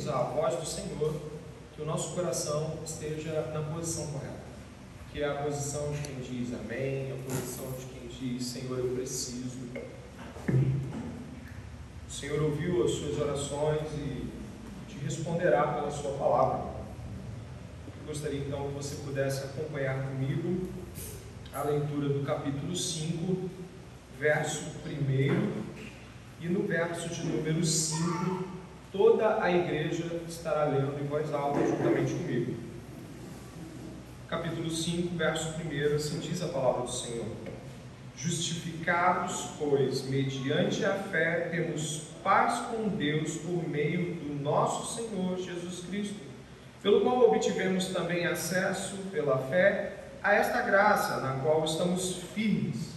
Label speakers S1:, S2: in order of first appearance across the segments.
S1: ouvirmos a voz do Senhor, que o nosso coração esteja na posição correta, que é a posição de quem diz amém, a posição de quem diz Senhor, eu preciso. O Senhor ouviu as suas orações e te responderá pela sua palavra. Eu gostaria então que você pudesse acompanhar comigo a leitura do capítulo 5, verso 1 e no verso de número 5, toda a igreja estará lendo em voz alta juntamente comigo. Capítulo 5, verso 1, assim diz a palavra do Senhor. Justificados, pois, mediante a fé, temos paz com Deus por meio do nosso Senhor Jesus Cristo, pelo qual obtivemos também acesso, pela fé, a esta graça na qual estamos firmes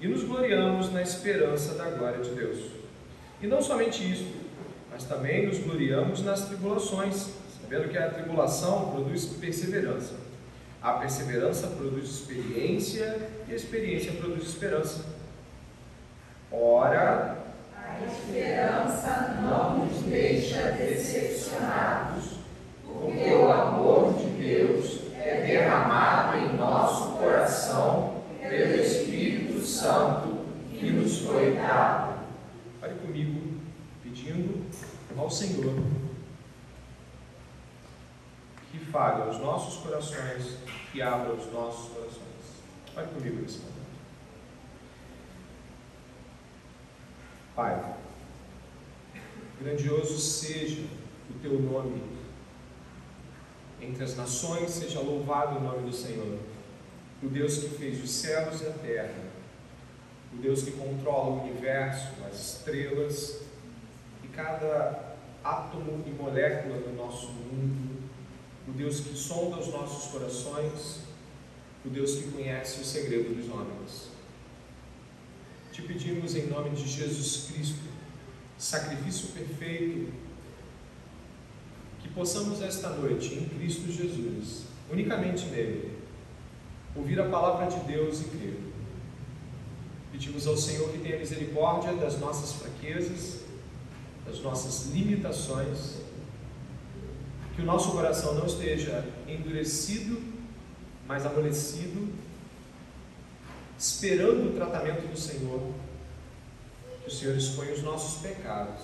S1: e nos gloriamos na esperança da glória de Deus. E não somente isso, mas também nos gloriamos nas tribulações, sabendo que a tribulação produz perseverança. A perseverança produz experiência e a experiência produz esperança. Ora,
S2: a esperança não nos deixa decepcionados, porque o amor de Deus é derramado em nosso coração pelo Espírito Santo que nos foi dado.
S1: Pare comigo, pedindo ao Senhor que fale aos nossos corações, que abra os nossos corações. Pare comigo nesse momento. Pai, grandioso seja o teu nome entre as nações, seja louvado o nome do Senhor, o Deus que fez os céus e a terra, o Deus que controla o universo, as estrelas e cada átomo e molécula do nosso mundo, o Deus que sonda os nossos corações, o Deus que conhece o segredo dos homens. Te pedimos em nome de Jesus Cristo, sacrifício perfeito, que possamos esta noite, em Cristo Jesus, unicamente nele, ouvir a palavra de Deus e crer. Pedimos ao Senhor que tenha misericórdia das nossas fraquezas, das nossas limitações, que o nosso coração não esteja endurecido, mas amolecido, esperando o tratamento do Senhor, que o Senhor exponha os nossos pecados.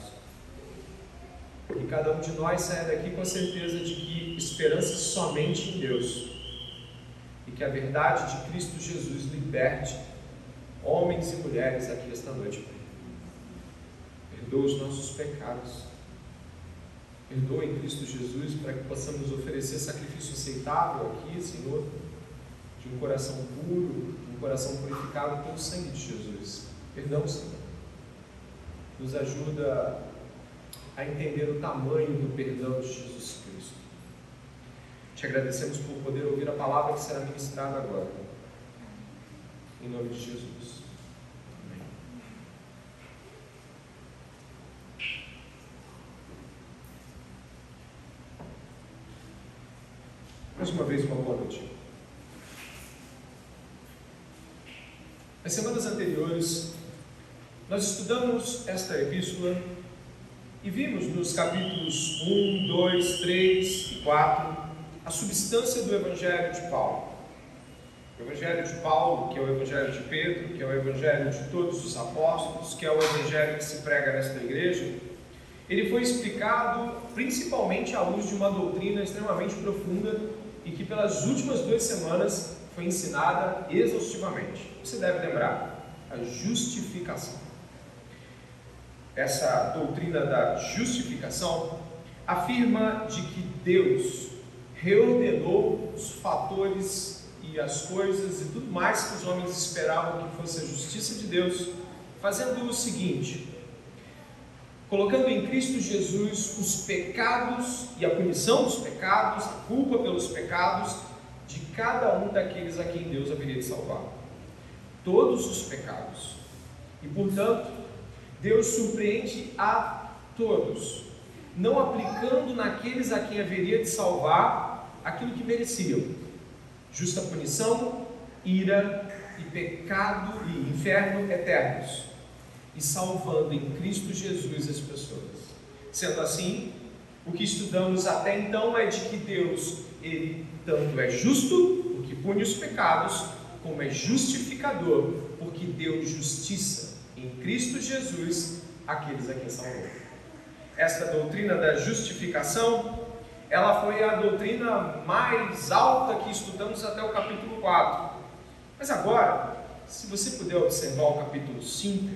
S1: Que cada um de nós saia daqui com a certeza de que esperança somente em Deus e que a verdade de Cristo Jesus liberte homens e mulheres aqui esta noite. Perdoa os nossos pecados. Perdoa em Cristo Jesus para que possamos oferecer sacrifício aceitável aqui, Senhor, de um coração puro, de um coração purificado pelo sangue de Jesus. Perdão, Senhor. Nos ajuda a entender o tamanho do perdão de Jesus Cristo. Te agradecemos por poder ouvir a palavra que será ministrada agora. Em nome de Jesus. Amém. Mais uma vez, uma boa noite. Nas semanas anteriores, nós estudamos esta epístola e vimos nos capítulos 1, 2, 3 e 4 a substância do Evangelho de Paulo. O Evangelho de Paulo, que é o Evangelho de Pedro, que é o Evangelho de todos os apóstolos, que é o Evangelho que se prega nesta igreja, ele foi explicado principalmente à luz de uma doutrina extremamente profunda e que pelas últimas duas semanas foi ensinada exaustivamente. Você deve lembrar, a justificação. Essa doutrina da justificação afirma de que Deus reordenou os fatores e as coisas e tudo mais que os homens esperavam que fosse a justiça de Deus, fazendo o seguinte: colocando em Cristo Jesus os pecados e a punição dos pecados, a culpa pelos pecados de cada um daqueles a quem Deus haveria de salvar. Todos os pecados. E portanto, Deus surpreende a todos, não aplicando naqueles a quem haveria de salvar aquilo que mereciam: justa punição, ira e pecado e inferno eternos, e salvando em Cristo Jesus as pessoas. Sendo assim, O que estudamos até então é de que Deus, ele tanto é justo, porque pune os pecados, como é justificador, porque deu justiça em Cristo Jesus àqueles a quem salvou. Esta doutrina da justificação, ela foi a doutrina mais alta que estudamos até o capítulo 4. Mas agora, se você puder observar o capítulo 5,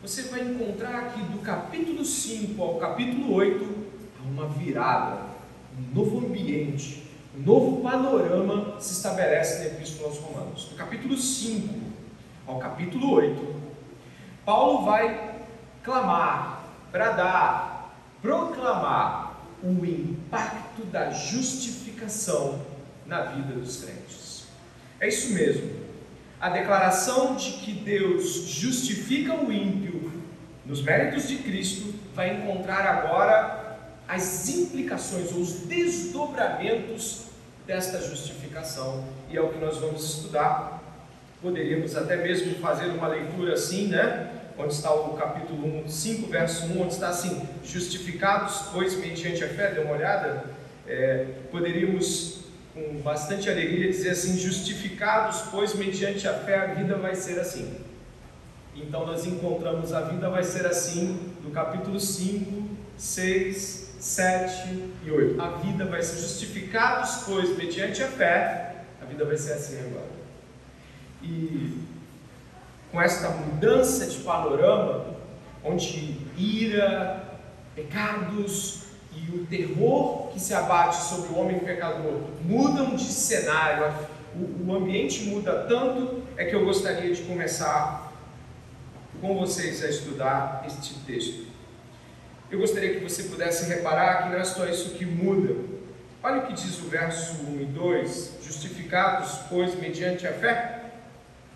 S1: você vai encontrar aqui do capítulo 5 ao capítulo 8 uma virada, um novo ambiente, um novo panorama se estabelece na Epístola aos Romanos. Do capítulo 5 ao capítulo 8, Paulo vai clamar, bradar, proclamar o impacto da justificação na vida dos crentes. É isso mesmo. A declaração de que Deus justifica o ímpio nos méritos de Cristo vai encontrar agora as implicações ou os desdobramentos desta justificação. E é o que nós vamos estudar. Poderíamos até mesmo fazer uma leitura assim, né? Onde está o capítulo 1, 5, verso 1, onde está assim: justificados, pois mediante a fé, dê uma olhada. É, poderíamos com bastante alegria dizer assim: justificados, pois mediante a fé a vida vai ser assim. Então nós encontramos a vida vai ser assim, do capítulo 5, 6, 7 e 8. A vida vai ser justificada, pois, mediante a fé, a vida vai ser assim agora. E com esta mudança de panorama, onde ira, pecados e o terror que se abate sobre o homem pecador mudam de cenário, o, o ambiente muda tanto, é que eu gostaria de começar com vocês a estudar este texto. Eu gostaria que você pudesse reparar que não é só isso que muda. Olha o que diz o verso 1 e 2: Justificados, pois, mediante a fé,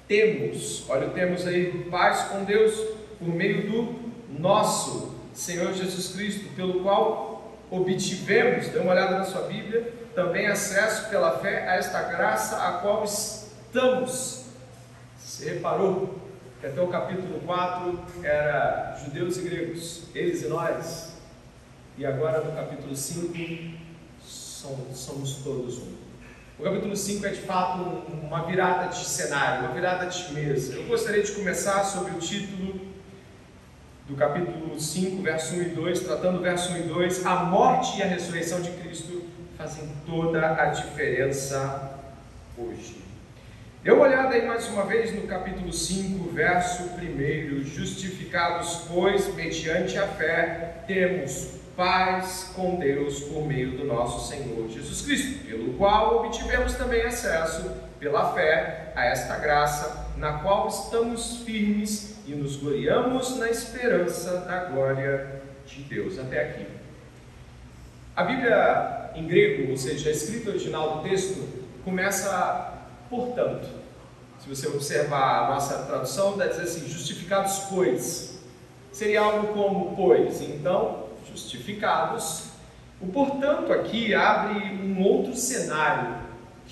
S1: temos, olha, temos aí paz com Deus por meio do nosso Senhor Jesus Cristo, pelo qual obtivemos, dê uma olhada na sua Bíblia, também acesso pela fé a esta graça a qual estamos. Você reparou? que até o capítulo 4 era judeus e gregos, eles e nós, e agora no capítulo 5 somos, somos todos um. O capítulo 5 é de fato uma virada de cenário, uma virada de mesa. Eu gostaria de começar sobre o título do capítulo 5, verso 1 e 2, tratando o verso 1 e 2, a morte e a ressurreição de Cristo fazem toda a diferença hoje. Dê uma olhada aí mais uma vez no capítulo 5, verso 1. Justificados, pois, mediante a fé, temos paz com Deus por meio do nosso Senhor Jesus Cristo, pelo qual obtivemos também acesso, pela fé, a esta graça, na qual estamos firmes e nos gloriamos na esperança da glória de Deus. Até aqui. A Bíblia em grego, ou seja, a escrita original do texto, começa Portanto, se você observar a nossa tradução, dá dizer assim: justificados, pois. Seria algo como pois. Então, justificados. O portanto aqui abre um outro cenário,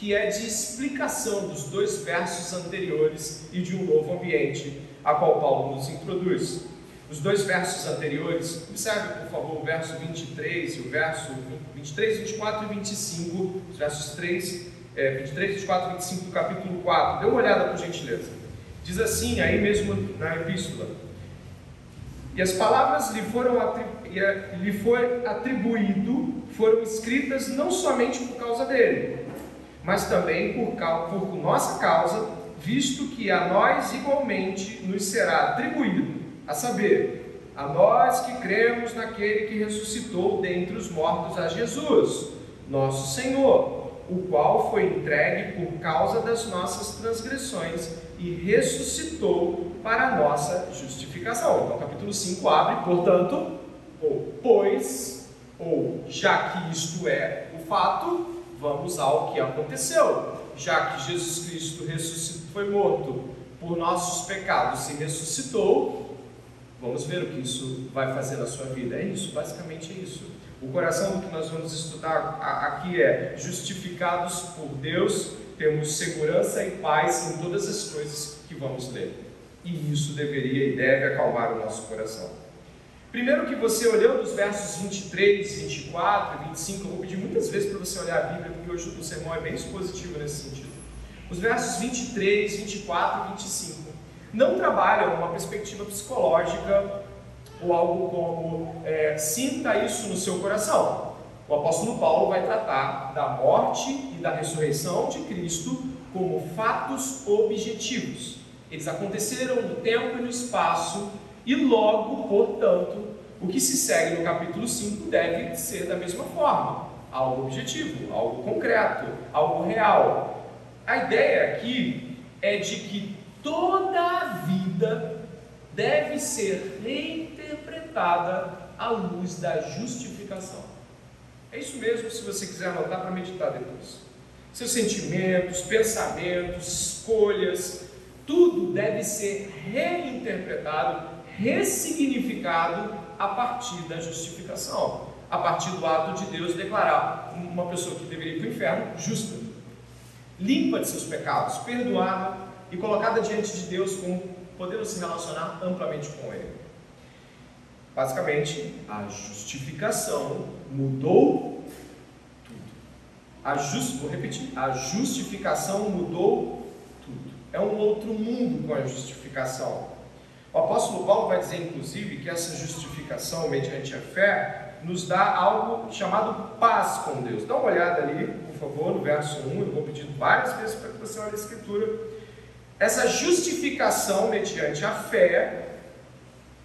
S1: que é de explicação dos dois versos anteriores e de um novo ambiente, a qual Paulo nos introduz. Os dois versos anteriores, observe por favor o verso 23 e o verso 23, 24 e 25, os versos 3 é, 23, 24, 25 do capítulo 4. Dê uma olhada por gentileza. Diz assim, aí mesmo na epístola: E as palavras lhe foram lhe foi atribuído, foram escritas não somente por causa dele, mas também por, por nossa causa, visto que a nós igualmente nos será atribuído, a saber, a nós que cremos naquele que ressuscitou dentre os mortos a Jesus, nosso Senhor o qual foi entregue por causa das nossas transgressões e ressuscitou para a nossa justificação. Então, capítulo 5 abre, portanto, ou pois, ou já que isto é o fato, vamos ao que aconteceu. Já que Jesus Cristo foi morto por nossos pecados e ressuscitou, vamos ver o que isso vai fazer na sua vida. É isso, basicamente é isso. O coração do que nós vamos estudar aqui é: justificados por Deus, temos segurança e paz em todas as coisas que vamos ler. E isso deveria e deve acalmar o nosso coração. Primeiro que você olhando os versos 23, 24 e 25, eu vou pedir muitas vezes para você olhar a Bíblia, porque hoje o sermão é bem expositivo nesse sentido. Os versos 23, 24 e 25 não trabalham uma perspectiva psicológica ou algo como é, sinta isso no seu coração. O apóstolo Paulo vai tratar da morte e da ressurreição de Cristo como fatos objetivos. Eles aconteceram no tempo e no espaço, e logo, portanto, o que se segue no capítulo 5 deve ser da mesma forma: algo objetivo, algo concreto, algo real. A ideia aqui é de que toda a vida deve ser reinterpretada à luz da justificação. É isso mesmo, se você quiser anotar para meditar depois. Seus sentimentos, pensamentos, escolhas, tudo deve ser reinterpretado, ressignificado a partir da justificação, a partir do ato de Deus declarar uma pessoa que deveria ir para o inferno justa, limpa de seus pecados, perdoada e colocada diante de Deus com podendo se relacionar amplamente com Ele. Basicamente, a justificação mudou tudo. A just, vou repetir, a justificação mudou tudo. É um outro mundo com a justificação. O apóstolo Paulo vai dizer, inclusive, que essa justificação mediante a fé nos dá algo chamado paz com Deus. Dá uma olhada ali, por favor, no verso 1. Eu vou pedir várias vezes para que você olhe a escritura. Essa justificação mediante a fé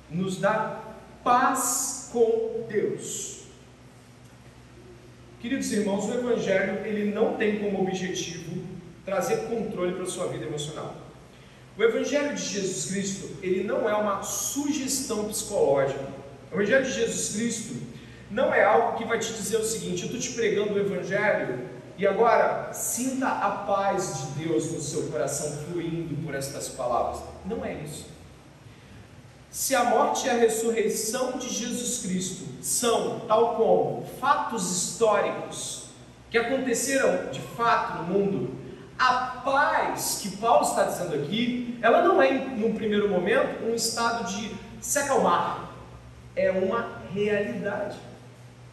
S1: nos dá paz com Deus. Queridos irmãos, o Evangelho ele não tem como objetivo trazer controle para a sua vida emocional. O Evangelho de Jesus Cristo ele não é uma sugestão psicológica. O Evangelho de Jesus Cristo não é algo que vai te dizer o seguinte: eu estou te pregando o Evangelho e agora, sinta a paz de Deus no seu coração fluindo por estas palavras. Não é isso. Se a morte e a ressurreição de Jesus Cristo são, tal como, fatos históricos que aconteceram de fato no mundo, a paz que Paulo está dizendo aqui, ela não é, num primeiro momento, um estado de se acalmar, é uma realidade.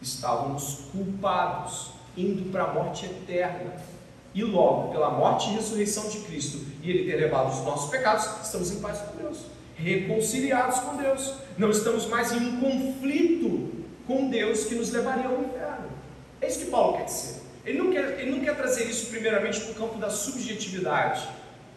S1: Estávamos culpados, indo para a morte eterna. E logo, pela morte e ressurreição de Cristo, e Ele ter levado os nossos pecados, estamos em paz com Deus, reconciliados com Deus. Não estamos mais em um conflito com Deus que nos levaria ao inferno. É isso que Paulo quer dizer. Ele não quer, ele não quer trazer isso primeiramente para o campo da subjetividade.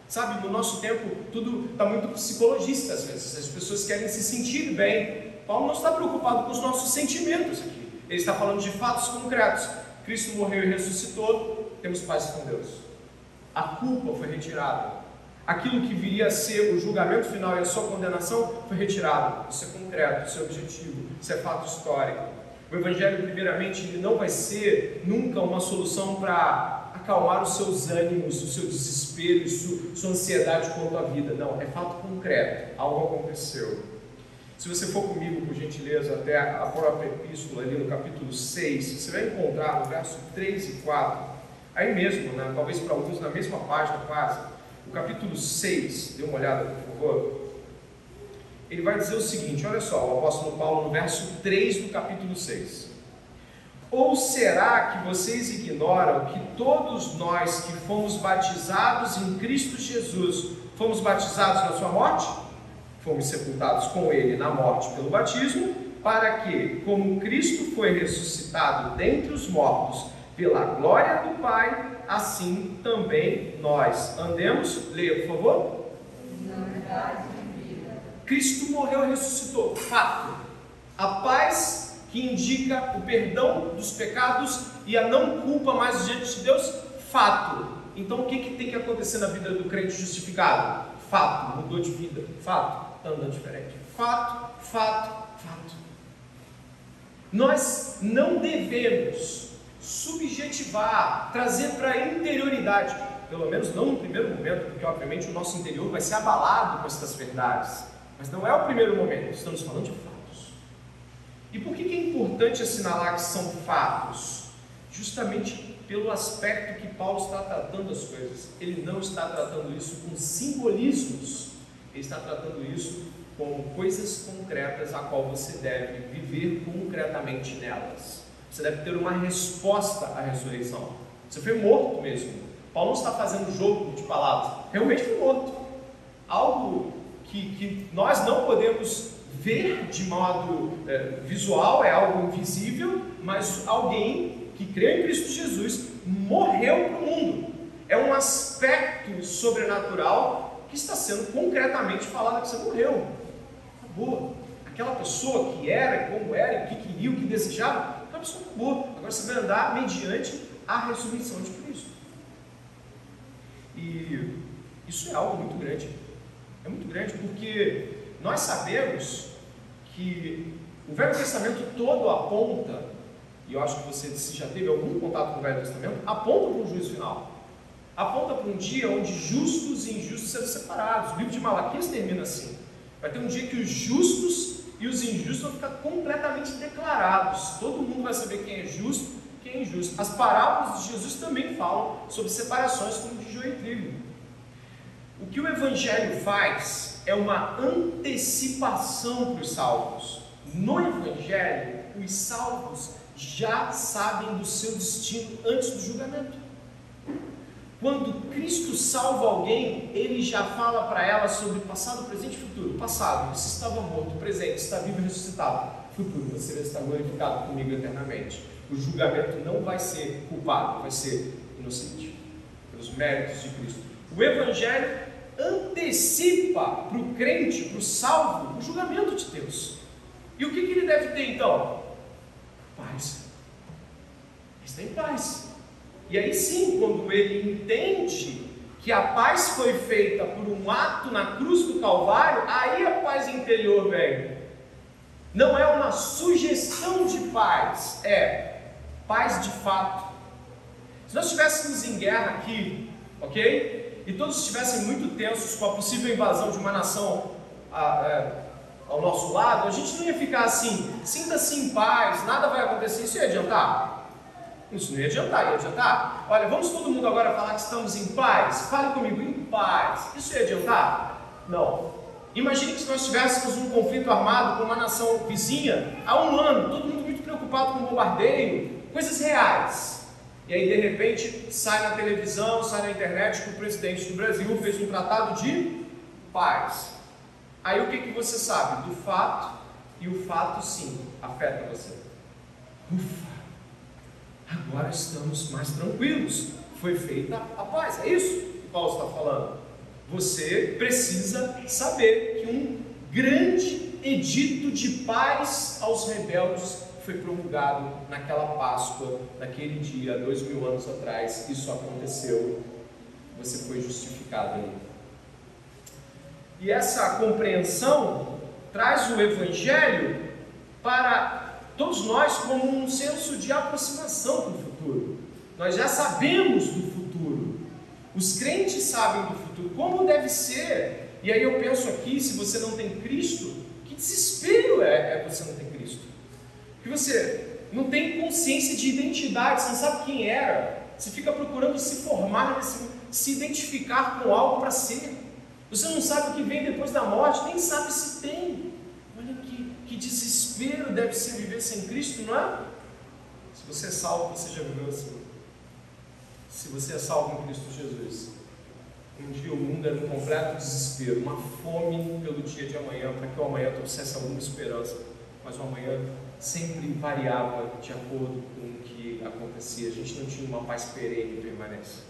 S1: Sabe, no nosso tempo, tudo está muito psicologista às vezes. As pessoas querem se sentir bem. Paulo não está preocupado com os nossos sentimentos aqui. Ele está falando de fatos concretos. Cristo morreu e ressuscitou, temos paz com Deus. A culpa foi retirada. Aquilo que viria a ser o julgamento final e a sua condenação foi retirado. Isso é concreto, isso é objetivo, isso é fato histórico. O Evangelho, primeiramente, ele não vai ser nunca uma solução para acalmar os seus ânimos, o seu desespero, sua ansiedade quanto à vida. Não, é fato concreto. Algo aconteceu. Se você for comigo, por gentileza, até a própria epístola, ali no capítulo 6, você vai encontrar no verso 3 e 4, aí mesmo, né, talvez para alguns na mesma página quase, o capítulo 6, dê uma olhada, por favor. Ele vai dizer o seguinte: olha só, o apóstolo Paulo no verso 3 do capítulo 6. Ou será que vocês ignoram que todos nós que fomos batizados em Cristo Jesus fomos batizados na sua morte? fomos sepultados com ele na morte pelo batismo, para que, como Cristo foi ressuscitado dentre os mortos pela glória do Pai, assim também nós andemos. Leia, por favor. Cristo morreu e ressuscitou. Fato. A paz que indica o perdão dos pecados e a não culpa mais diante de Deus. Fato. Então o que, que tem que acontecer na vida do crente justificado? Fato. Mudou de vida. Fato está andando diferente. Fato, fato, fato. Nós não devemos subjetivar, trazer para a interioridade, pelo menos não no primeiro momento, porque obviamente o nosso interior vai ser abalado com essas verdades, mas não é o primeiro momento, estamos falando de fatos. E por que é importante assinalar que são fatos? Justamente pelo aspecto que Paulo está tratando as coisas. Ele não está tratando isso com simbolismos ele está tratando isso como coisas concretas a qual você deve viver concretamente nelas. Você deve ter uma resposta à ressurreição. Você foi morto mesmo. Paulo não está fazendo jogo de palavras. Realmente foi morto. Algo que, que nós não podemos ver de modo é, visual, é algo invisível, mas alguém que crê em Cristo Jesus morreu para o mundo. É um aspecto sobrenatural que está sendo concretamente falado que você morreu. Acabou. Aquela pessoa que era, como era, o que queria, o que desejava, aquela pessoa acabou. Agora você vai andar mediante a ressurreição de Cristo. E isso é algo muito grande. É muito grande porque nós sabemos que o Velho Testamento todo aponta, e eu acho que você já teve algum contato com o Velho Testamento, aponta para um juízo final. Aponta para um dia onde justos e injustos serão separados. O livro de Malaquias termina assim. Vai ter um dia que os justos e os injustos vão ficar completamente declarados. Todo mundo vai saber quem é justo e quem é injusto. As parábolas de Jesus também falam sobre separações como de joio e trigo. O que o Evangelho faz é uma antecipação para os salvos. No Evangelho, os salvos já sabem do seu destino antes do julgamento. Quando Cristo salva alguém, ele já fala para ela sobre passado, presente e futuro. Passado, você estava morto, presente, está vivo e ressuscitado. Futuro, você estar glorificado comigo eternamente. O julgamento não vai ser culpado, vai ser inocente, pelos méritos de Cristo. O Evangelho antecipa para o crente, para o salvo, o julgamento de Deus. E o que, que ele deve ter então? Paz. Está em paz. E aí sim, quando ele entende que a paz foi feita por um ato na cruz do Calvário, aí a paz interior vem. Não é uma sugestão de paz, é paz de fato. Se nós estivéssemos em guerra aqui, ok? E todos estivessem muito tensos com a possível invasão de uma nação a, é, ao nosso lado, a gente não ia ficar assim, sinta-se em paz, nada vai acontecer, isso ia adiantar? Isso não ia adiantar, ia adiantar. Olha, vamos todo mundo agora falar que estamos em paz? Fale comigo, em paz. Isso ia adiantar? Não. Imagine que se nós tivéssemos um conflito armado com uma nação vizinha há um ano, todo mundo muito preocupado com bombardeio, coisas reais. E aí, de repente, sai na televisão, sai na internet que o presidente do Brasil fez um tratado de paz. Aí o que, que você sabe? Do fato, e o fato sim afeta você. Ufa! agora estamos mais tranquilos. Foi feita a paz. É isso que Paulo está falando. Você precisa saber que um grande edito de paz aos rebeldes foi promulgado naquela Páscoa, naquele dia, dois mil anos atrás. Isso aconteceu. Você foi justificado ali. E essa compreensão traz o Evangelho para todos nós como um senso de aproximação com o futuro. Nós já sabemos do futuro. Os crentes sabem do futuro, como deve ser. E aí eu penso aqui, se você não tem Cristo, que desespero é, é você não ter Que você não tem consciência de identidade, você não sabe quem era. Você fica procurando se formar, se, se identificar com algo para ser. Você não sabe o que vem depois da morte, nem sabe se tem. Olha que, que desespero deve ser viver sem Cristo, não é? Se você é salvo, você já viveu assim. Se você é salvo em Cristo Jesus. Um dia o mundo era um completo desespero, uma fome pelo dia de amanhã, para que o amanhã trouxesse alguma esperança. Mas o amanhã sempre variava de acordo com o que acontecia. A gente não tinha uma paz perene e permanece.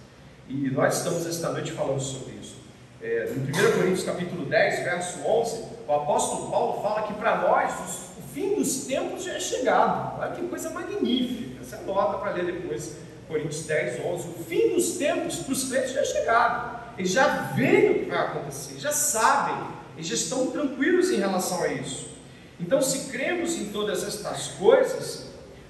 S1: E nós estamos esta noite falando sobre isso. É, em 1 Coríntios capítulo 10, verso 11, o apóstolo Paulo fala que para nós os fim dos tempos já é chegado. Olha que coisa magnífica. Você anota para ler depois, Coríntios 10, 11. O fim dos tempos para os crentes já é chegado. Eles já veem o que vai acontecer, já sabem, eles já estão tranquilos em relação a isso. Então, se cremos em todas estas coisas,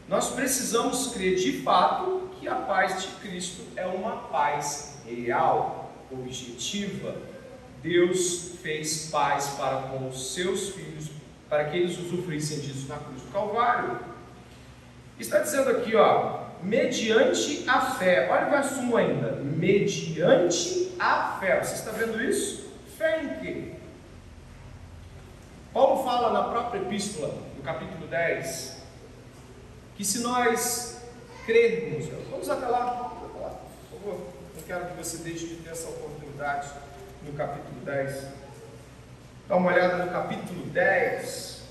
S1: nós precisamos crer de fato que a paz de Cristo é uma paz real, objetiva. Deus fez paz para com os seus filhos para que eles usufruíssem disso na cruz do Calvário. Está dizendo aqui, ó, mediante a fé. Olha o verso 1 ainda. Mediante a fé. Você está vendo isso? Fé em quê? Fala na própria epístola, no capítulo 10, que se nós crermos, vamos até lá, por favor, não quero que você deixe de ter essa oportunidade no capítulo 10. Dá uma olhada no capítulo 10.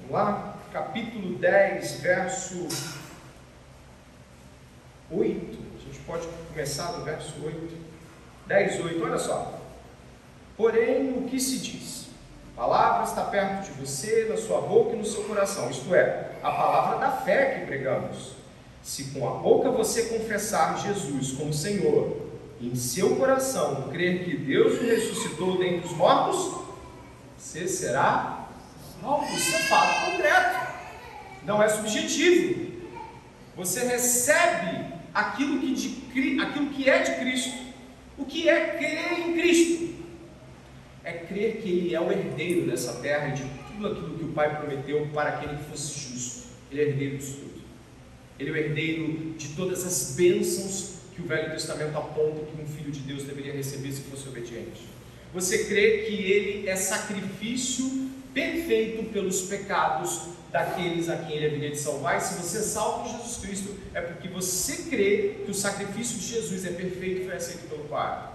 S1: Vamos lá? Capítulo 10, verso 8. A gente pode começar do verso 8. 10, 8. Olha só. Porém, o que se diz? A palavra está perto de você, na sua boca e no seu coração. Isto é, a palavra da fé que pregamos. Se com a boca você confessar Jesus como Senhor, e em seu coração crer que Deus o ressuscitou dentre os mortos, você será salvo. Isso é fato concreto, não é subjetivo. Você recebe aquilo que, de, aquilo que é de Cristo. O que é crer em Cristo? É crer que Ele é o herdeiro dessa terra e de tudo aquilo que o Pai prometeu para aquele que fosse justo. Ele é herdeiro disso tudo. Ele é o herdeiro de todas as bênçãos que o Velho Testamento aponta que um filho de Deus deveria receber se fosse obediente. Você crê que ele é sacrifício perfeito pelos pecados daqueles a quem ele haveria de salvar, e se você é em Jesus Cristo, é porque você crê que o sacrifício de Jesus é perfeito e foi aceito pelo Pai.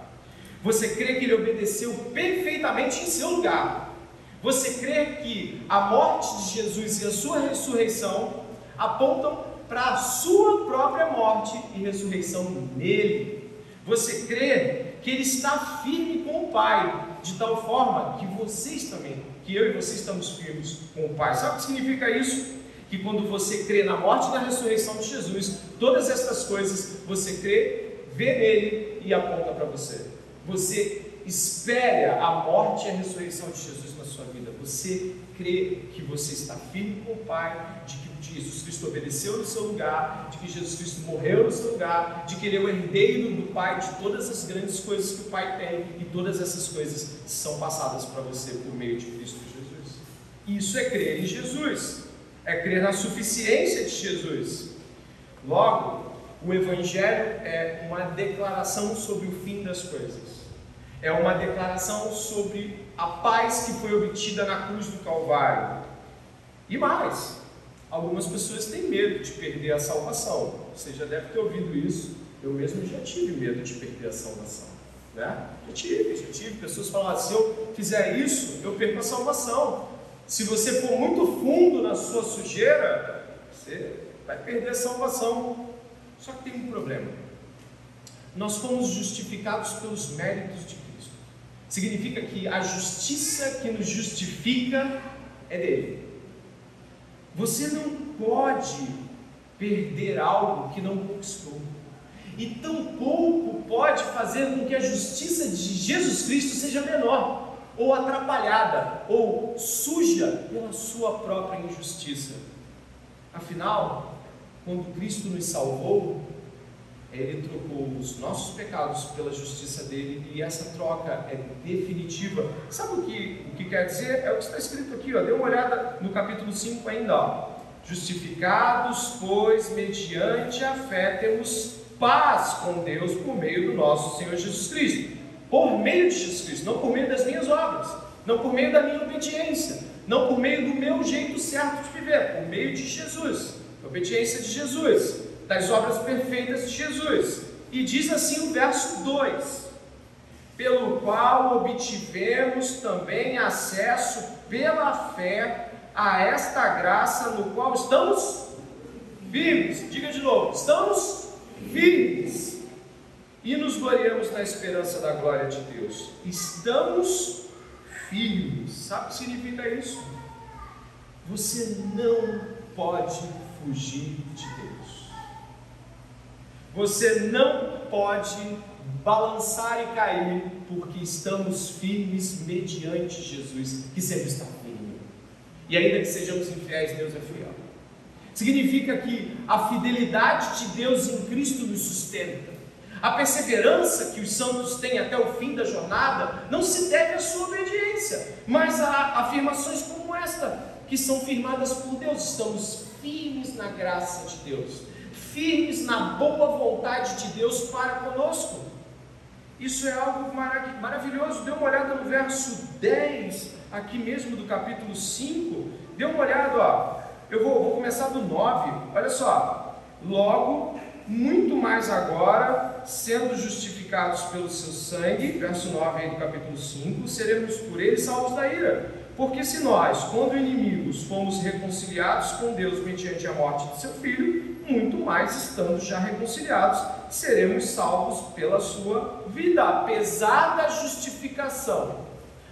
S1: Você crê que ele obedeceu perfeitamente em seu lugar. Você crê que a morte de Jesus e a sua ressurreição apontam para a sua própria morte e ressurreição nele. Você crê que ele está firme com o Pai, de tal forma que vocês também, que eu e você estamos firmes com o Pai. Sabe o que significa isso? Que quando você crê na morte e na ressurreição de Jesus, todas essas coisas você crê, vê nele e aponta para você. Você espera a morte e a ressurreição de Jesus na sua vida. Você crê que você está firme com o Pai, de que Jesus Cristo obedeceu no seu lugar, de que Jesus Cristo morreu no seu lugar, de que Ele é o herdeiro do Pai, de todas as grandes coisas que o Pai tem, e todas essas coisas são passadas para você por meio de Cristo Jesus. Isso é crer em Jesus, é crer na suficiência de Jesus. Logo, o Evangelho é uma declaração sobre o fim das coisas, é uma declaração sobre a paz que foi obtida na cruz do Calvário. E mais, Algumas pessoas têm medo de perder a salvação. Você já deve ter ouvido isso. Eu mesmo já tive medo de perder a salvação. Né? Já tive, já tive. Pessoas falam assim: se eu fizer isso, eu perco a salvação. Se você for muito fundo na sua sujeira, você vai perder a salvação. Só que tem um problema. Nós fomos justificados pelos méritos de Cristo. Significa que a justiça que nos justifica é dele. Você não pode perder algo que não conquistou. E tampouco pode fazer com que a justiça de Jesus Cristo seja menor, ou atrapalhada, ou suja pela sua própria injustiça. Afinal, quando Cristo nos salvou, ele trocou os nossos pecados pela justiça dele e essa troca é definitiva. Sabe o que, o que quer dizer? É o que está escrito aqui, ó. dê uma olhada no capítulo 5 ainda. Ó. Justificados, pois, mediante a fé, temos paz com Deus por meio do nosso Senhor Jesus Cristo. Por meio de Jesus Cristo, não por meio das minhas obras, não por meio da minha obediência, não por meio do meu jeito certo de viver, por meio de Jesus, obediência de Jesus das obras perfeitas de Jesus. E diz assim o verso 2: Pelo qual obtivemos também acesso pela fé a esta graça no qual estamos firmes. Diga de novo: estamos firmes. E nos gloriamos na esperança da glória de Deus. Estamos firmes. Sabe o que significa isso? Você não pode fugir de Deus. Você não pode balançar e cair, porque estamos firmes mediante Jesus, que sempre está firme. E ainda que sejamos infiéis, Deus é fiel. Significa que a fidelidade de Deus em Cristo nos sustenta. A perseverança que os santos têm até o fim da jornada não se deve à sua obediência, mas a afirmações como esta, que são firmadas por Deus. Estamos firmes na graça de Deus firmes na boa vontade de Deus para conosco. Isso é algo maravilhoso. Dê uma olhada no verso 10, aqui mesmo do capítulo 5. Dê uma olhada, ó. Eu vou, vou começar do 9. Olha só. Logo, muito mais agora, sendo justificados pelo seu sangue, verso 9 aí do capítulo 5, seremos por ele salvos da ira. Porque se nós, quando inimigos, fomos reconciliados com Deus mediante a morte de seu filho, muito mais estando já reconciliados, seremos salvos pela sua vida, apesar da justificação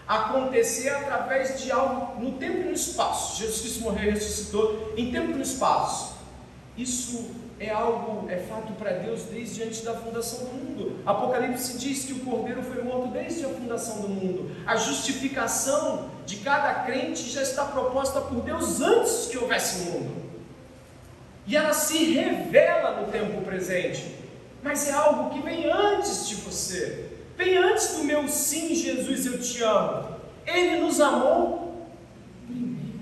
S1: acontecer através de algo no tempo e no espaço. Jesus Cristo morreu e ressuscitou em tempo e no espaço. Isso é algo, é fato para Deus desde antes da fundação do mundo. Apocalipse diz que o Cordeiro foi morto desde a fundação do mundo. A justificação de cada crente já está proposta por Deus antes que houvesse mundo. E ela se revela no tempo presente. Mas é algo que vem antes de você. Vem antes do meu sim, Jesus, eu te amo. Ele nos amou primeiro.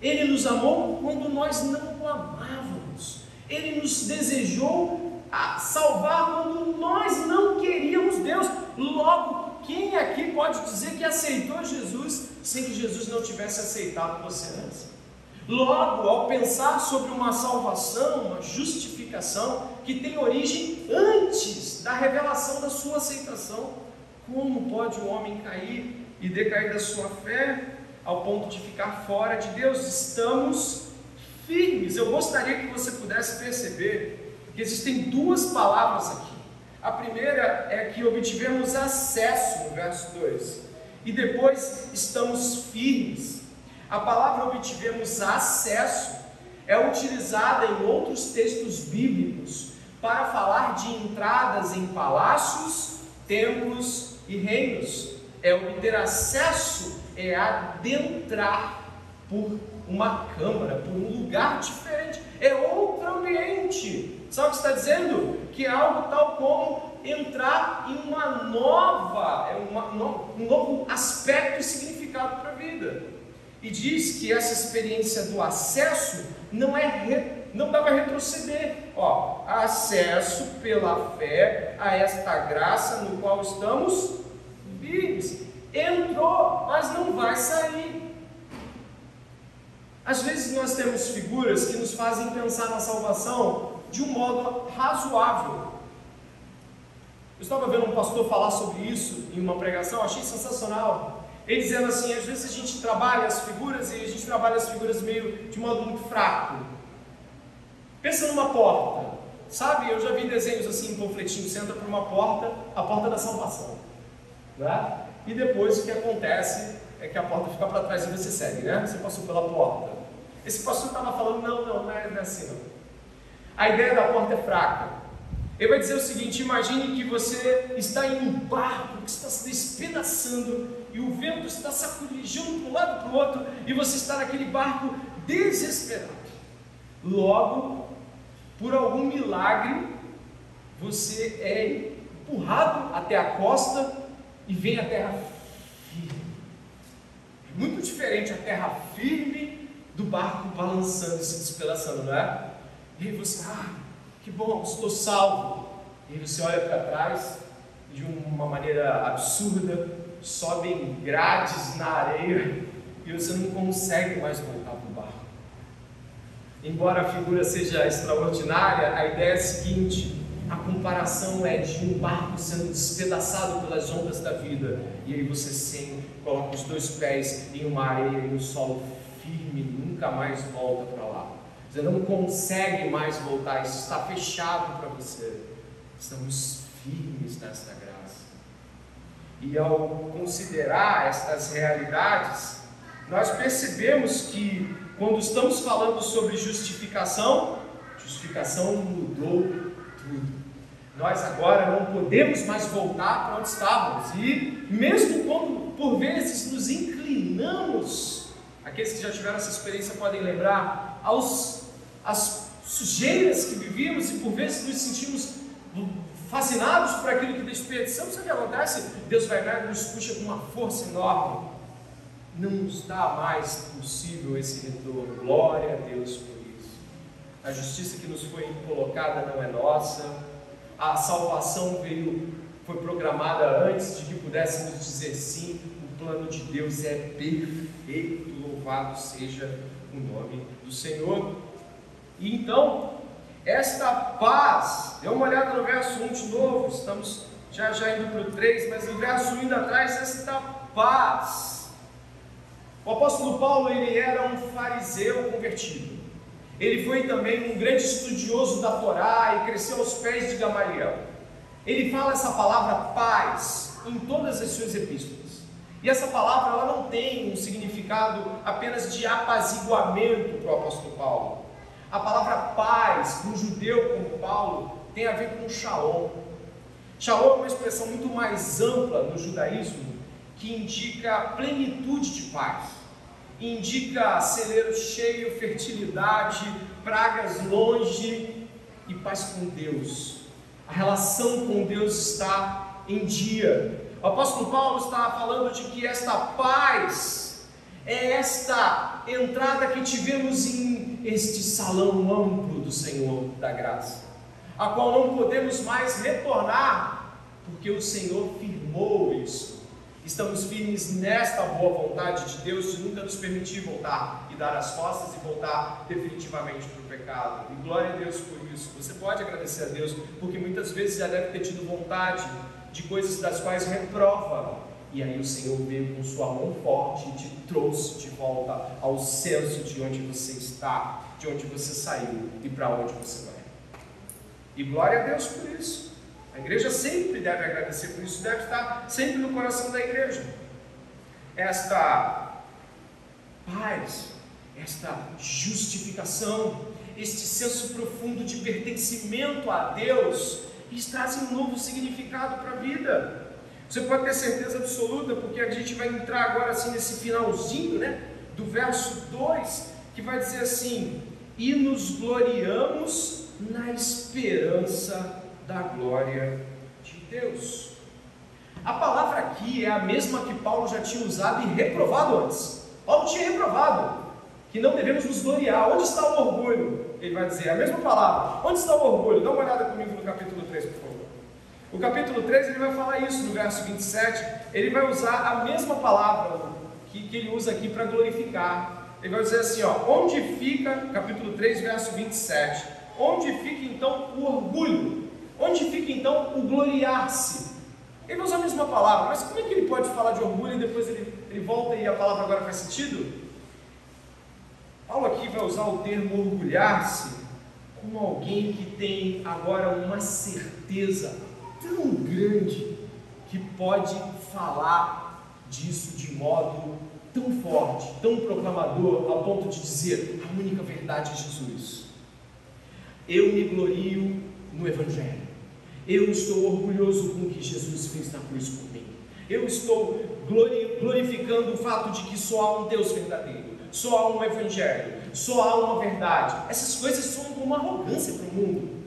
S1: Ele nos amou quando nós não o amávamos. Ele nos desejou salvar quando nós não queríamos Deus. Logo, quem aqui pode dizer que aceitou Jesus sem que Jesus não tivesse aceitado você antes? Logo, ao pensar sobre uma salvação, uma justificação que tem origem antes da revelação da sua aceitação, como pode o homem cair e decair da sua fé ao ponto de ficar fora de Deus? Estamos firmes. Eu gostaria que você pudesse perceber que existem duas palavras aqui. A primeira é que obtivemos acesso, no verso 2, e depois estamos firmes. A palavra obtivemos acesso é utilizada em outros textos bíblicos para falar de entradas em palácios, templos e reinos. É obter acesso, é adentrar por uma câmara, por um lugar diferente, é outro ambiente. Sabe o que está dizendo? Que é algo tal como entrar em uma nova, é uma, um novo aspecto e significado para a vida e diz que essa experiência do acesso não é não dá para retroceder. Ó, acesso pela fé a esta graça no qual estamos vivos. Entrou, mas não vai sair. Às vezes nós temos figuras que nos fazem pensar na salvação de um modo razoável. Eu estava vendo um pastor falar sobre isso em uma pregação, achei sensacional. Ele dizendo assim, às vezes a gente trabalha as figuras e a gente trabalha as figuras meio de modo muito fraco. Pensa numa porta. Sabe, eu já vi desenhos assim em panfletinho, você entra por uma porta, a porta da salvação. Né? E depois o que acontece é que a porta fica para trás e você segue, né? Você passou pela porta. Esse pastor estava falando, não, não, não é, não é assim não. A ideia da porta é fraca. Ele vai dizer o seguinte: imagine que você está em um barco que está se despedaçando e o vento está sacudindo para um lado para o outro, e você está naquele barco desesperado. Logo, por algum milagre, você é empurrado até a costa e vem à terra firme. É muito diferente a terra firme do barco balançando se despedaçando, não é? E aí você, ah, que bom, estou salvo. E aí você olha para trás de uma maneira absurda, sobem grades na areia e você não consegue mais voltar para o barco. Embora a figura seja extraordinária, a ideia é a seguinte: a comparação é de um barco sendo despedaçado pelas ondas da vida, e aí você sim coloca os dois pés em uma areia e um solo firme, nunca mais volta para lá. Você não consegue mais voltar, isso está fechado para você. Estamos firmes nesta graça. E ao considerar estas realidades, nós percebemos que quando estamos falando sobre justificação, justificação mudou tudo. Nós agora não podemos mais voltar para onde estávamos. E mesmo quando por vezes nos inclinamos, aqueles que já tiveram essa experiência podem lembrar, aos as sujeiras que vivíamos e por vezes nos sentimos fascinados por aquilo que desperdiçamos, sabe o que acontece? Deus vai lá e nos puxa com uma força enorme. Não nos dá mais possível esse retorno. Glória a Deus por isso. A justiça que nos foi colocada não é nossa, a salvação veio, foi programada antes de que pudéssemos dizer sim, o plano de Deus é perfeito, louvado seja o nome do Senhor. E então, esta paz, dê uma olhada no verso 1 de novo, estamos já já indo para o 3, mas o verso 1 ainda traz esta paz. O apóstolo Paulo ele era um fariseu convertido. Ele foi também um grande estudioso da Torá e cresceu aos pés de Gamaliel. Ele fala essa palavra paz em todas as suas epístolas. E essa palavra ela não tem um significado apenas de apaziguamento para o apóstolo Paulo. A palavra paz, um judeu como Paulo, tem a ver com shalom. Shalom é uma expressão muito mais ampla no judaísmo que indica plenitude de paz, indica celeiro cheio, fertilidade, pragas longe e paz com Deus. A relação com Deus está em dia. O apóstolo Paulo está falando de que esta paz é esta entrada que tivemos em este salão amplo do Senhor da graça a qual não podemos mais retornar, porque o Senhor firmou isso. Estamos firmes nesta boa vontade de Deus de nunca nos permitir voltar e dar as costas e voltar definitivamente para o pecado. E glória a Deus por isso. Você pode agradecer a Deus, porque muitas vezes já deve ter tido vontade de coisas das quais reprova. E aí o Senhor veio com sua mão forte e te trouxe de volta ao senso de onde você está, de onde você saiu e para onde você vai. E glória a Deus por isso. A igreja sempre deve agradecer por isso, deve estar sempre no coração da igreja. Esta paz, esta justificação, este senso profundo de pertencimento a Deus, eles trazem um novo significado para a vida. Você pode ter certeza absoluta, porque a gente vai entrar agora assim nesse finalzinho, né, do verso 2, que vai dizer assim: "E nos gloriamos na esperança da glória de Deus. A palavra aqui é a mesma que Paulo já tinha usado e reprovado antes. Paulo tinha reprovado que não devemos nos gloriar. Onde está o orgulho? Ele vai dizer a mesma palavra. Onde está o orgulho? Dá uma olhada comigo no capítulo 3, por favor. O capítulo 3 ele vai falar isso no verso 27. Ele vai usar a mesma palavra que, que ele usa aqui para glorificar. Ele vai dizer assim: ó, onde fica, capítulo 3, verso 27 Onde fica então o orgulho? Onde fica então o gloriar-se? Ele usa a mesma palavra, mas como é que ele pode falar de orgulho e depois ele, ele volta e a palavra agora faz sentido? Paulo aqui vai usar o termo orgulhar-se como alguém que tem agora uma certeza tão grande que pode falar disso de modo tão forte, tão proclamador, ao ponto de dizer a única verdade é Jesus. Eu me glorio no Evangelho. Eu estou orgulhoso com o que Jesus fez na cruz por mim. Eu estou glorificando o fato de que só há um Deus verdadeiro, só há um Evangelho, só há uma verdade. Essas coisas são uma arrogância para o mundo.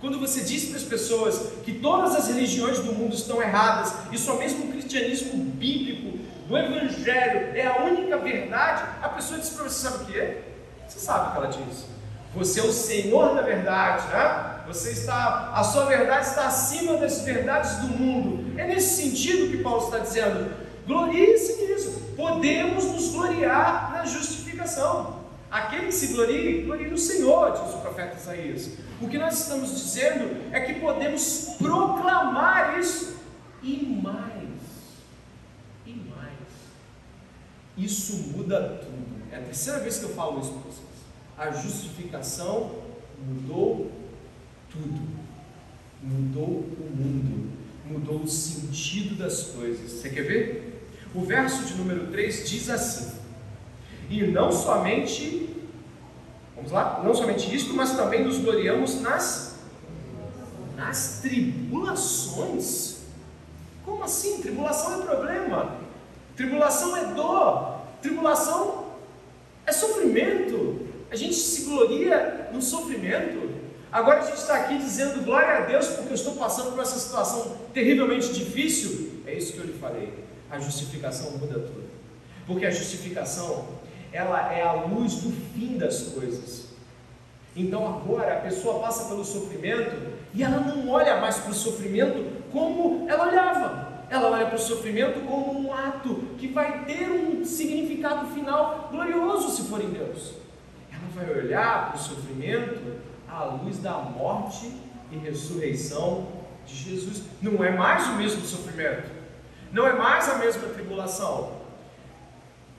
S1: Quando você diz para as pessoas que todas as religiões do mundo estão erradas e mesmo o cristianismo bíblico do Evangelho é a única verdade, a pessoa diz para você: sabe o que? Você sabe o que ela diz. Você é o Senhor da verdade, né? Você está, a sua verdade está acima das verdades do mundo. É nesse sentido que Paulo está dizendo: glorie-se nisso. Podemos nos gloriar na justificação. Aquele que se glorie, glorie no Senhor, diz o profeta Isaías. O que nós estamos dizendo é que podemos proclamar isso e mais. E mais. Isso muda tudo. É a terceira vez que eu falo isso para vocês a justificação mudou tudo. Mudou o mundo, mudou o sentido das coisas. Você quer ver? O verso de número 3 diz assim: E não somente, vamos lá, não somente isto, mas também nos gloriamos nas, nas tribulações. Como assim? Tribulação é problema, tribulação é dor, tribulação é sofrimento, a gente se gloria no sofrimento. Agora a gente está aqui dizendo glória a Deus porque eu estou passando por essa situação terrivelmente difícil. É isso que eu lhe falei. A justificação muda tudo. Porque a justificação, ela é a luz do fim das coisas. Então agora a pessoa passa pelo sofrimento E ela não olha mais para o sofrimento como ela olhava. Ela olha para o sofrimento como um ato que vai ter um significado final glorioso se for em Deus. Ela vai olhar para o sofrimento à luz da morte e ressurreição de Jesus. Não é mais o mesmo sofrimento, não é mais a mesma tribulação.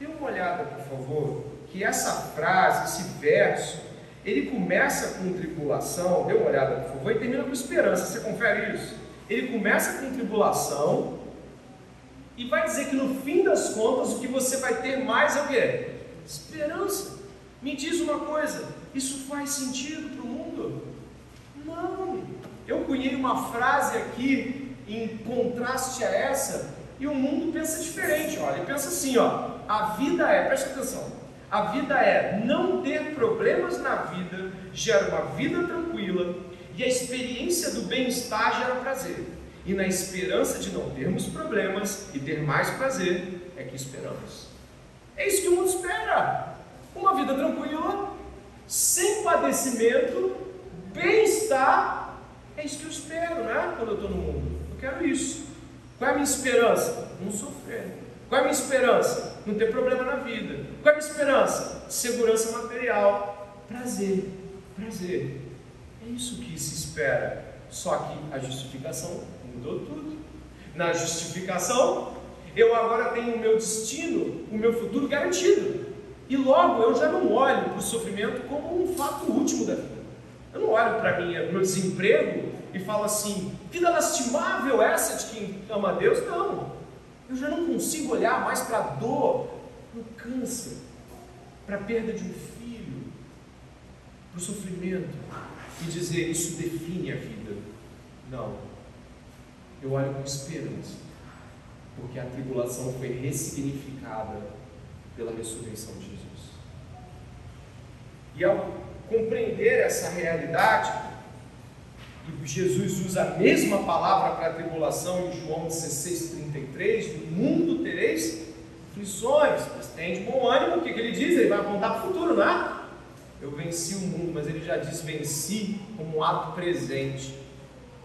S1: Dê uma olhada, por favor, que essa frase, esse verso, ele começa com tribulação, dê uma olhada, por favor, e termina com esperança. Você confere isso? Ele começa com tribulação e vai dizer que no fim das contas o que você vai ter mais é o quê? Esperança. Me diz uma coisa, isso faz sentido para o mundo? Não. Eu cunhei uma frase aqui em contraste a essa e o mundo pensa diferente. Olha, ele pensa assim, ó, a vida é, preste atenção, a vida é não ter problemas na vida, gera uma vida tranquila e a experiência do bem-estar gera prazer. E na esperança de não termos problemas e ter mais prazer é que esperamos. É isso que o mundo espera. Uma vida tranquila, sem padecimento, bem-estar. É isso que eu espero, né? Quando eu estou no mundo. Eu quero isso. Qual é a minha esperança? Não sofrer. Qual é a minha esperança? Não ter problema na vida. Qual é a esperança? Segurança material. Prazer. Prazer. É isso que se espera. Só que a justificação mudou tudo. Na justificação, eu agora tenho o meu destino, o meu futuro garantido. E logo eu já não olho para o sofrimento como um fato último da vida. Eu não olho para o meu desemprego e falo assim, vida lastimável essa de quem ama a Deus. Não. Eu já não consigo olhar mais para a dor, para o câncer, para a perda de um filho, para o sofrimento e dizer isso define a vida. Não. Eu olho com esperança, porque a tribulação foi ressignificada pela ressurreição de Jesus. E ao compreender essa realidade, Jesus usa a mesma palavra para a tribulação em João 16,33, no mundo tereis aflições, mas tem de bom ânimo, o que, que ele diz? Ele vai apontar para o futuro, não é? Eu venci o mundo, mas ele já diz venci como um ato presente,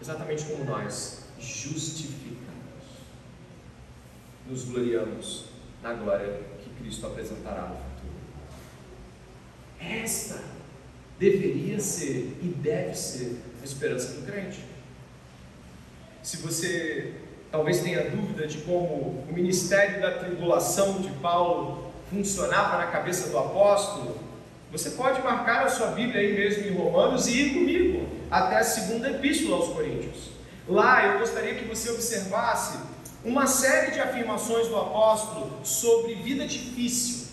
S1: exatamente como nós, justificados. Nos gloriamos na glória que Cristo apresentará no futuro. Esta deveria ser e deve ser a esperança do crente. Se você talvez tenha dúvida de como o ministério da tribulação de Paulo funcionava na cabeça do apóstolo, você pode marcar a sua Bíblia aí mesmo em Romanos e ir comigo até a segunda epístola aos Coríntios. Lá eu gostaria que você observasse uma série de afirmações do apóstolo sobre vida difícil,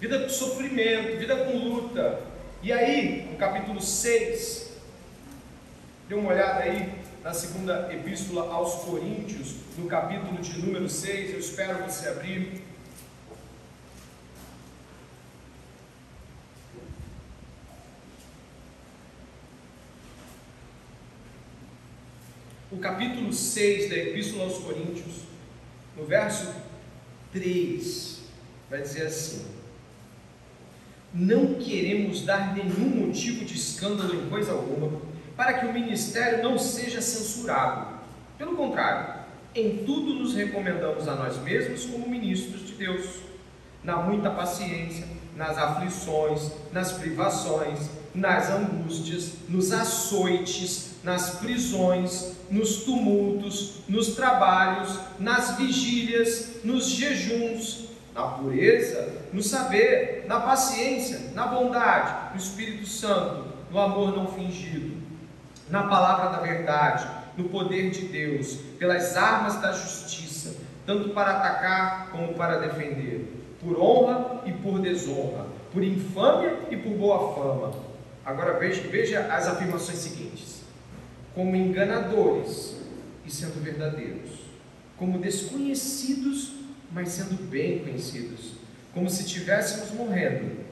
S1: vida com sofrimento, vida com luta. E aí, no capítulo 6, dê uma olhada aí na segunda epístola aos Coríntios, no capítulo de número 6, eu espero você abrir. o capítulo 6 da Epístola aos Coríntios, no verso 3, vai dizer assim: Não queremos dar nenhum motivo de escândalo em coisa alguma, para que o ministério não seja censurado. Pelo contrário, em tudo nos recomendamos a nós mesmos como ministros de Deus, na muita paciência, nas aflições, nas privações, nas angústias, nos açoites, nas prisões, nos tumultos, nos trabalhos, nas vigílias, nos jejuns, na pureza, no saber, na paciência, na bondade, no Espírito Santo, no amor não fingido, na palavra da verdade, no poder de Deus, pelas armas da justiça, tanto para atacar como para defender, por honra e por desonra, por infâmia e por boa fama. Agora veja, veja as afirmações seguintes: como enganadores e sendo verdadeiros, como desconhecidos, mas sendo bem conhecidos, como se estivéssemos morrendo,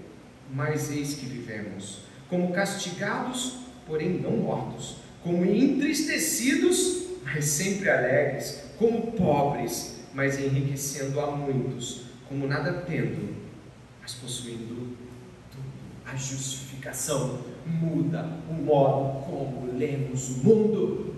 S1: mas eis que vivemos, como castigados, porém não mortos, como entristecidos, mas sempre alegres, como pobres, mas enriquecendo a muitos, como nada tendo, mas possuindo tudo. A justificação muda o modo como lemos o mundo.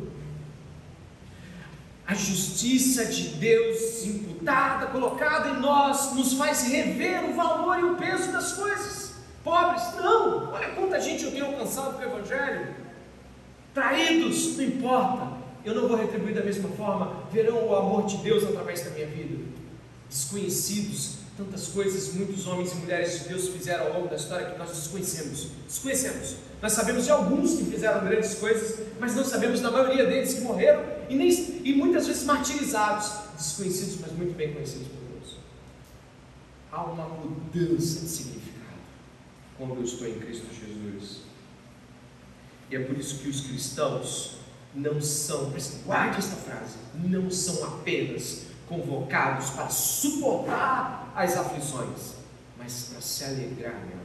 S1: A justiça de Deus imputada, colocada em nós, nos faz rever o valor e o peso das coisas. Pobres, não! Olha quanta gente eu tenho alcançado com o Evangelho. Traídos, não importa, eu não vou retribuir da mesma forma. Verão o amor de Deus através da minha vida. Desconhecidos, tantas coisas muitos homens e mulheres de Deus fizeram ao longo da história que nós desconhecemos. Desconhecemos. Nós sabemos de alguns que fizeram grandes coisas, mas não sabemos da maioria deles que morreram e, nem, e muitas vezes martirizados, desconhecidos, mas muito bem conhecidos por Deus. Há uma mudança de significado quando eu estou em Cristo Jesus. E é por isso que os cristãos não são, guarde esta frase, não são apenas convocados para suportar as aflições, mas para se alegrar nelas.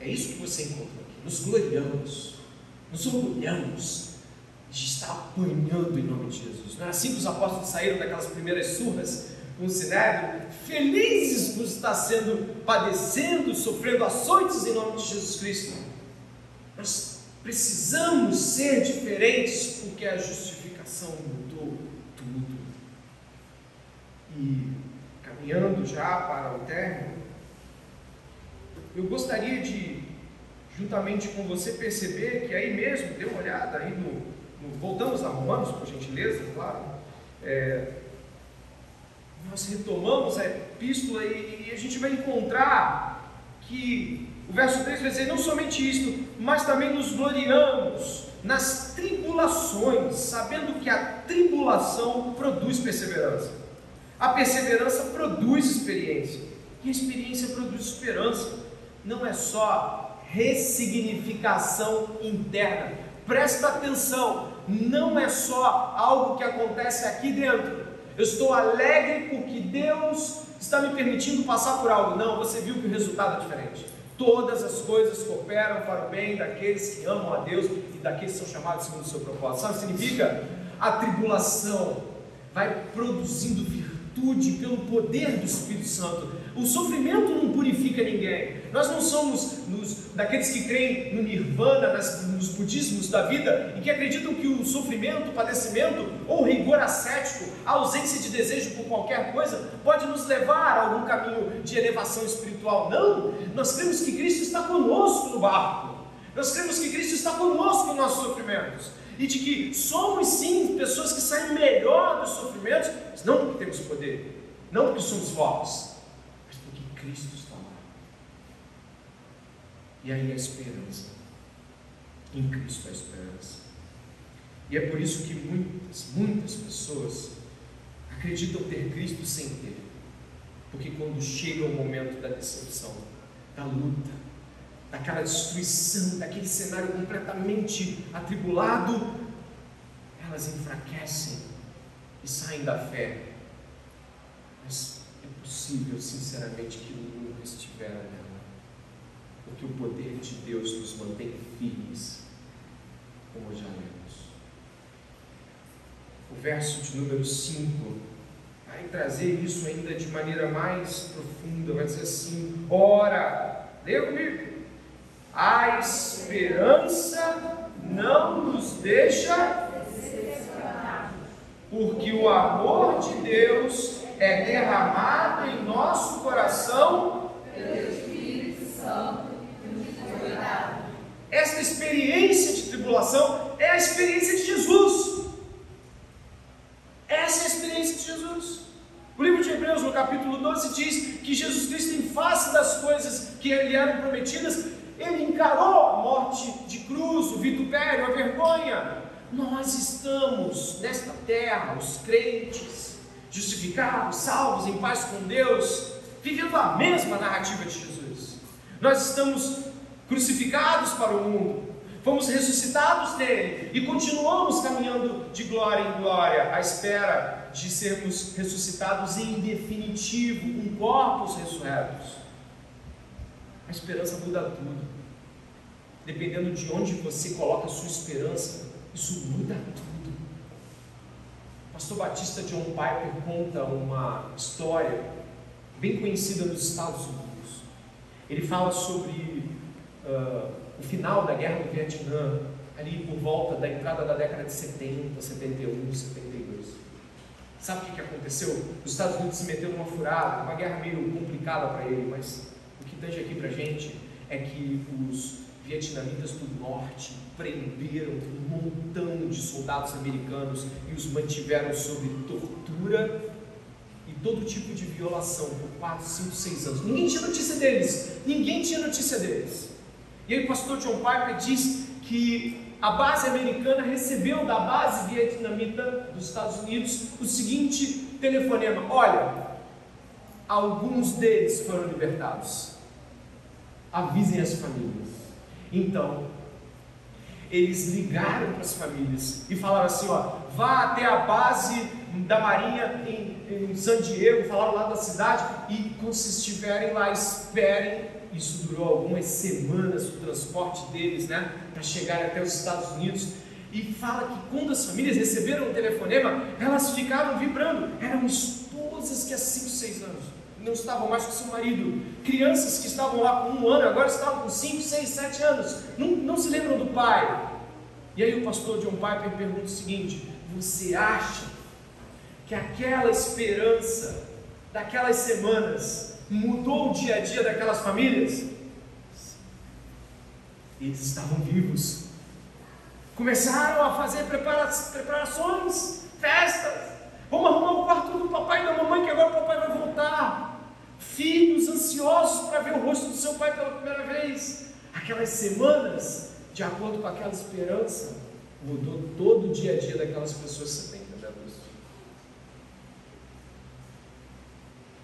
S1: É isso que você encontra aqui. Nos gloriamos, nos orgulhamos de estar apanhando em nome de Jesus. Não é assim que os apóstolos saíram daquelas primeiras surras com o Sinédrio, felizes por estar sendo padecendo, sofrendo açoites em nome de Jesus Cristo. Nós precisamos ser diferentes porque a justificação mudou tudo. E caminhando já para o término, eu gostaria de, juntamente com você, perceber que aí mesmo, dê uma olhada aí no, no voltamos a Romanos, por gentileza, claro. É, nós retomamos a epístola e, e a gente vai encontrar que o verso 3 vai dizer: não somente isto, mas também nos gloriamos nas tribulações, sabendo que a tribulação produz perseverança. A perseverança produz experiência, e a experiência produz esperança. Não é só ressignificação interna. Presta atenção, não é só algo que acontece aqui dentro. Eu estou alegre porque Deus está me permitindo passar por algo. Não, você viu que o resultado é diferente. Todas as coisas cooperam para o bem daqueles que amam a Deus e daqueles que são chamados segundo o seu propósito. Sabe o que significa? A tribulação vai produzindo virtude pelo poder do Espírito Santo. O sofrimento não purifica ninguém. Nós não somos nos, daqueles que creem no nirvana, nas, nos budismos da vida e que acreditam que o sofrimento, o padecimento ou rigor ascético, a ausência de desejo por qualquer coisa, pode nos levar a algum caminho de elevação espiritual. Não! Nós cremos que Cristo está conosco no barco. Nós cremos que Cristo está conosco nos nossos sofrimentos. E de que somos sim pessoas que saem melhor dos sofrimentos, mas não porque temos poder, não porque somos fortes, Cristo está lá. E aí a esperança. Em Cristo a esperança. E é por isso que muitas, muitas pessoas acreditam ter Cristo sem ter. Porque quando chega o momento da decepção, da luta, daquela destruição, daquele cenário completamente atribulado, elas enfraquecem e saem da fé. Mas possível, sinceramente, que nunca estiveram nela. Porque o poder de Deus nos mantém firmes, como já lemos. O verso de número 5 vai trazer isso ainda de maneira mais profunda, vai dizer assim: ora, leia comigo, a esperança não nos deixa porque o amor de Deus é derramado em nosso coração
S2: pelo Espírito Santo
S1: Esta experiência de tribulação é a experiência de Jesus. Essa é a experiência de Jesus. O livro de Hebreus, no capítulo 12, diz que Jesus Cristo, em face das coisas que lhe eram prometidas, ele encarou a morte de cruz, o vitupério, a vergonha. Nós estamos nesta terra, os crentes, justificados, salvos, em paz com Deus, vivendo a mesma narrativa de Jesus. Nós estamos crucificados para o mundo, fomos ressuscitados nele e continuamos caminhando de glória em glória, à espera de sermos ressuscitados em definitivo, com corpos ressurretos. A esperança muda tudo. Dependendo de onde você coloca a sua esperança, isso muda tudo pastor batista John Piper conta uma história bem conhecida nos Estados Unidos. Ele fala sobre uh, o final da guerra do Vietnã, ali por volta da entrada da década de 70, 71, 72. Sabe o que aconteceu? Os Estados Unidos se meteram numa furada, uma guerra meio complicada para ele, mas o que tange aqui para gente é que os vietnamitas do norte prenderam um montão de soldados americanos e os mantiveram sob tortura e todo tipo de violação por 4, 5, 6 anos. Ninguém tinha notícia deles. Ninguém tinha notícia deles. E aí o pastor John Piper diz que a base americana recebeu da base vietnamita dos Estados Unidos o seguinte telefonema: olha, alguns deles foram libertados. Avisem as famílias. Então, eles ligaram para as famílias e falaram assim: ó, vá até a base da Marinha em, em San Diego, falaram lá da cidade, e quando vocês estiverem lá, esperem. Isso durou algumas semanas o transporte deles, né, para chegar até os Estados Unidos. E fala que quando as famílias receberam o telefonema, elas ficaram vibrando. Eram esposas que há 5, 6 anos não estavam mais com seu marido. Crianças que estavam lá com um ano, agora estavam com 5, 6, 7 anos. Não, não se lembram do pai. E aí o pastor John Piper pergunta o seguinte: Você acha que aquela esperança daquelas semanas mudou o dia a dia daquelas famílias? Eles estavam vivos. Começaram a fazer preparações, festas. Vamos arrumar o quarto do papai e da mamãe, que agora o papai vai voltar. Filhos ansiosos para ver o rosto do seu pai pela primeira vez. Aquelas semanas, de acordo com aquela esperança, mudou todo o dia a dia daquelas pessoas. Você tem entendendo isso?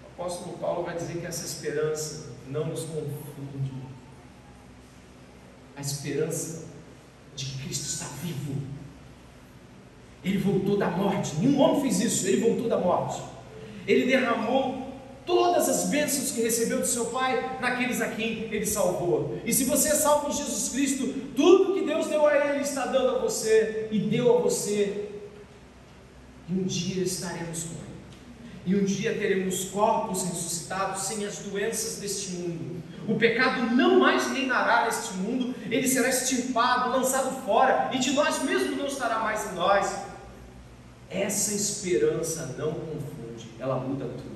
S1: O apóstolo Paulo vai dizer que essa esperança não nos confunde. A esperança de que Cristo está vivo. Ele voltou da morte. Nenhum homem fez isso. Ele voltou da morte. Ele derramou todas as bênçãos que recebeu do seu Pai, naqueles a quem Ele salvou. E se você é salvo em Jesus Cristo, tudo que Deus deu a Ele está dando a você e deu a você. E um dia estaremos com Ele. E um dia teremos corpos ressuscitados sem as doenças deste mundo. O pecado não mais reinará neste mundo, ele será extirpado, lançado fora, e de nós mesmos não estará mais em nós. Essa esperança não confunde, ela muda tudo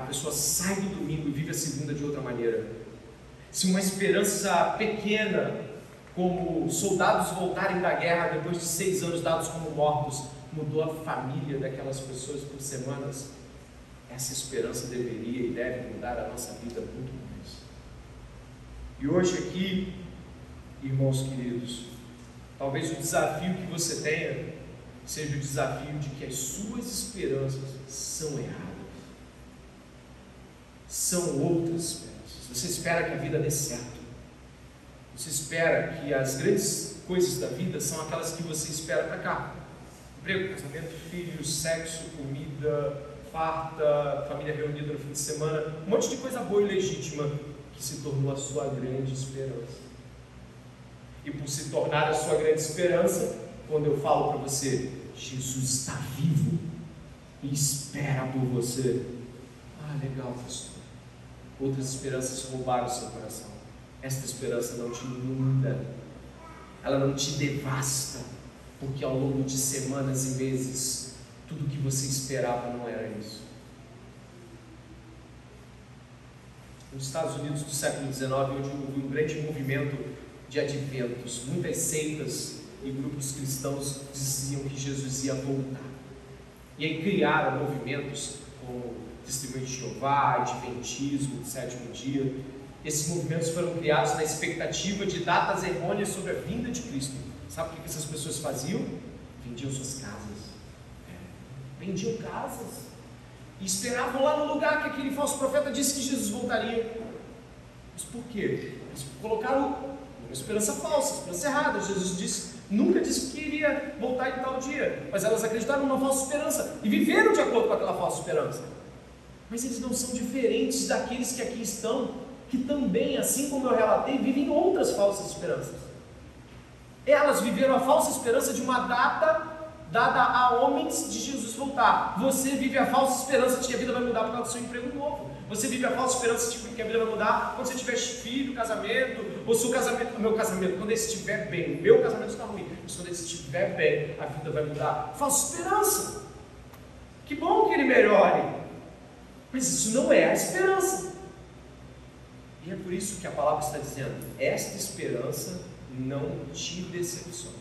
S1: a pessoa sai do domingo e vive a segunda de outra maneira. Se uma esperança pequena, como soldados voltarem da guerra depois de seis anos dados como mortos, mudou a família daquelas pessoas por semanas, essa esperança deveria e deve mudar a nossa vida muito mais. E hoje aqui, irmãos queridos, talvez o desafio que você tenha seja o desafio de que as suas esperanças são erradas são outras esperanças. Você espera que a vida dê certo. Você espera que as grandes coisas da vida são aquelas que você espera para cá. Emprego, casamento, filhos, sexo, comida, farta, família reunida no fim de semana, um monte de coisa boa e legítima que se tornou a sua grande esperança. E por se tornar a sua grande esperança, quando eu falo para você, Jesus está vivo e espera por você. Ah, legal, pastor. Outras esperanças roubaram o seu coração. Esta esperança não te inunda, ela não te devasta, porque ao longo de semanas e meses, tudo que você esperava não era isso. Nos Estados Unidos do século XIX, onde houve um grande movimento de adventos, muitas seitas e grupos cristãos diziam que Jesus ia voltar. E aí criaram movimentos como testemunho de Jeová, Adventismo, sétimo dia. Esses movimentos foram criados na expectativa de datas errôneas sobre a vinda de Cristo. Sabe o que essas pessoas faziam? Vendiam suas casas. É. Vendiam casas. E esperavam lá no lugar que aquele falso profeta disse que Jesus voltaria. Mas por quê? Eles colocaram uma esperança falsa, esperança errada. Jesus disse, nunca disse que iria voltar em tal dia. Mas elas acreditaram numa falsa esperança e viveram de acordo com aquela falsa esperança mas eles não são diferentes daqueles que aqui estão, que também, assim como eu relatei, vivem outras falsas esperanças. Elas viveram a falsa esperança de uma data dada a homens de Jesus voltar. Você vive a falsa esperança de que a vida vai mudar por causa do seu emprego novo. Você vive a falsa esperança de que a vida vai mudar quando você tiver filho, casamento, ou se o casamento, meu casamento, quando ele estiver bem, meu casamento está ruim, mas quando ele estiver bem, a vida vai mudar. Falsa esperança. Que bom que ele melhore. Mas isso não é a esperança. E é por isso que a palavra está dizendo: esta esperança não te decepciona.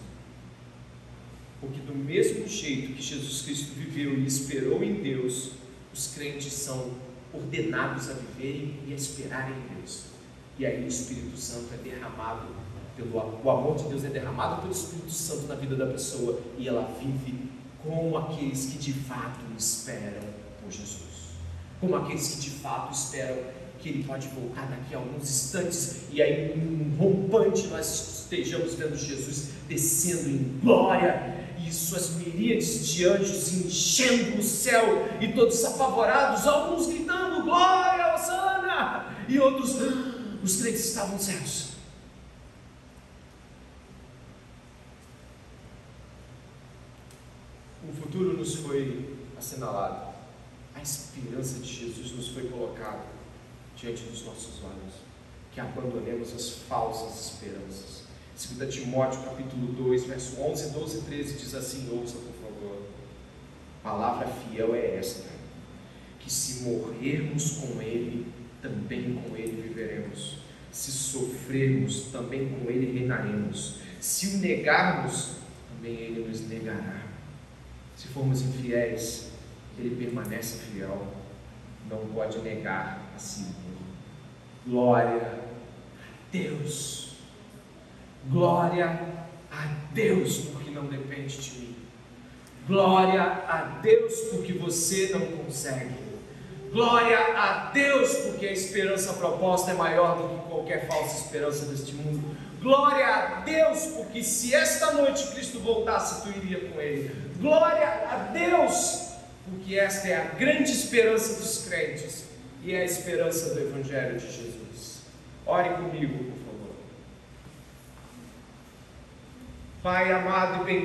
S1: Porque do mesmo jeito que Jesus Cristo viveu e esperou em Deus, os crentes são ordenados a viverem e a esperarem em Deus. E aí o Espírito Santo é derramado pelo o amor de Deus é derramado pelo Espírito Santo na vida da pessoa e ela vive como aqueles que de fato esperam por Jesus. Como aqueles que de fato esperam que ele pode voltar daqui a alguns instantes e aí um rompante nós estejamos vendo Jesus descendo em glória e suas miríades de anjos enchendo o céu e todos apavorados, alguns gritando glória, Osana, e outros, os crentes estavam cegos. O futuro nos foi assinalado, a esperança de Jesus nos foi colocada diante dos nossos olhos, que abandonemos as falsas esperanças 2 Timóteo capítulo 2, verso 11, 12 e 13 diz assim, ouça por favor. Palavra fiel é esta, que se morrermos com Ele, também com Ele viveremos. Se sofrermos, também com Ele reinaremos. Se o negarmos, também Ele nos negará. Se formos infiéis, Ele permanece fiel, não pode negar a si mesmo. Glória a Deus. Glória a Deus, porque não depende de mim. Glória a Deus, porque você não consegue. Glória a Deus, porque a esperança proposta é maior do que qualquer falsa esperança deste mundo. Glória a Deus, porque se esta noite Cristo voltasse, tu iria com Ele. Glória a Deus, porque esta é a grande esperança dos crentes e é a esperança do Evangelho de Jesus. Ore comigo, por favor. Pai amado e bendito.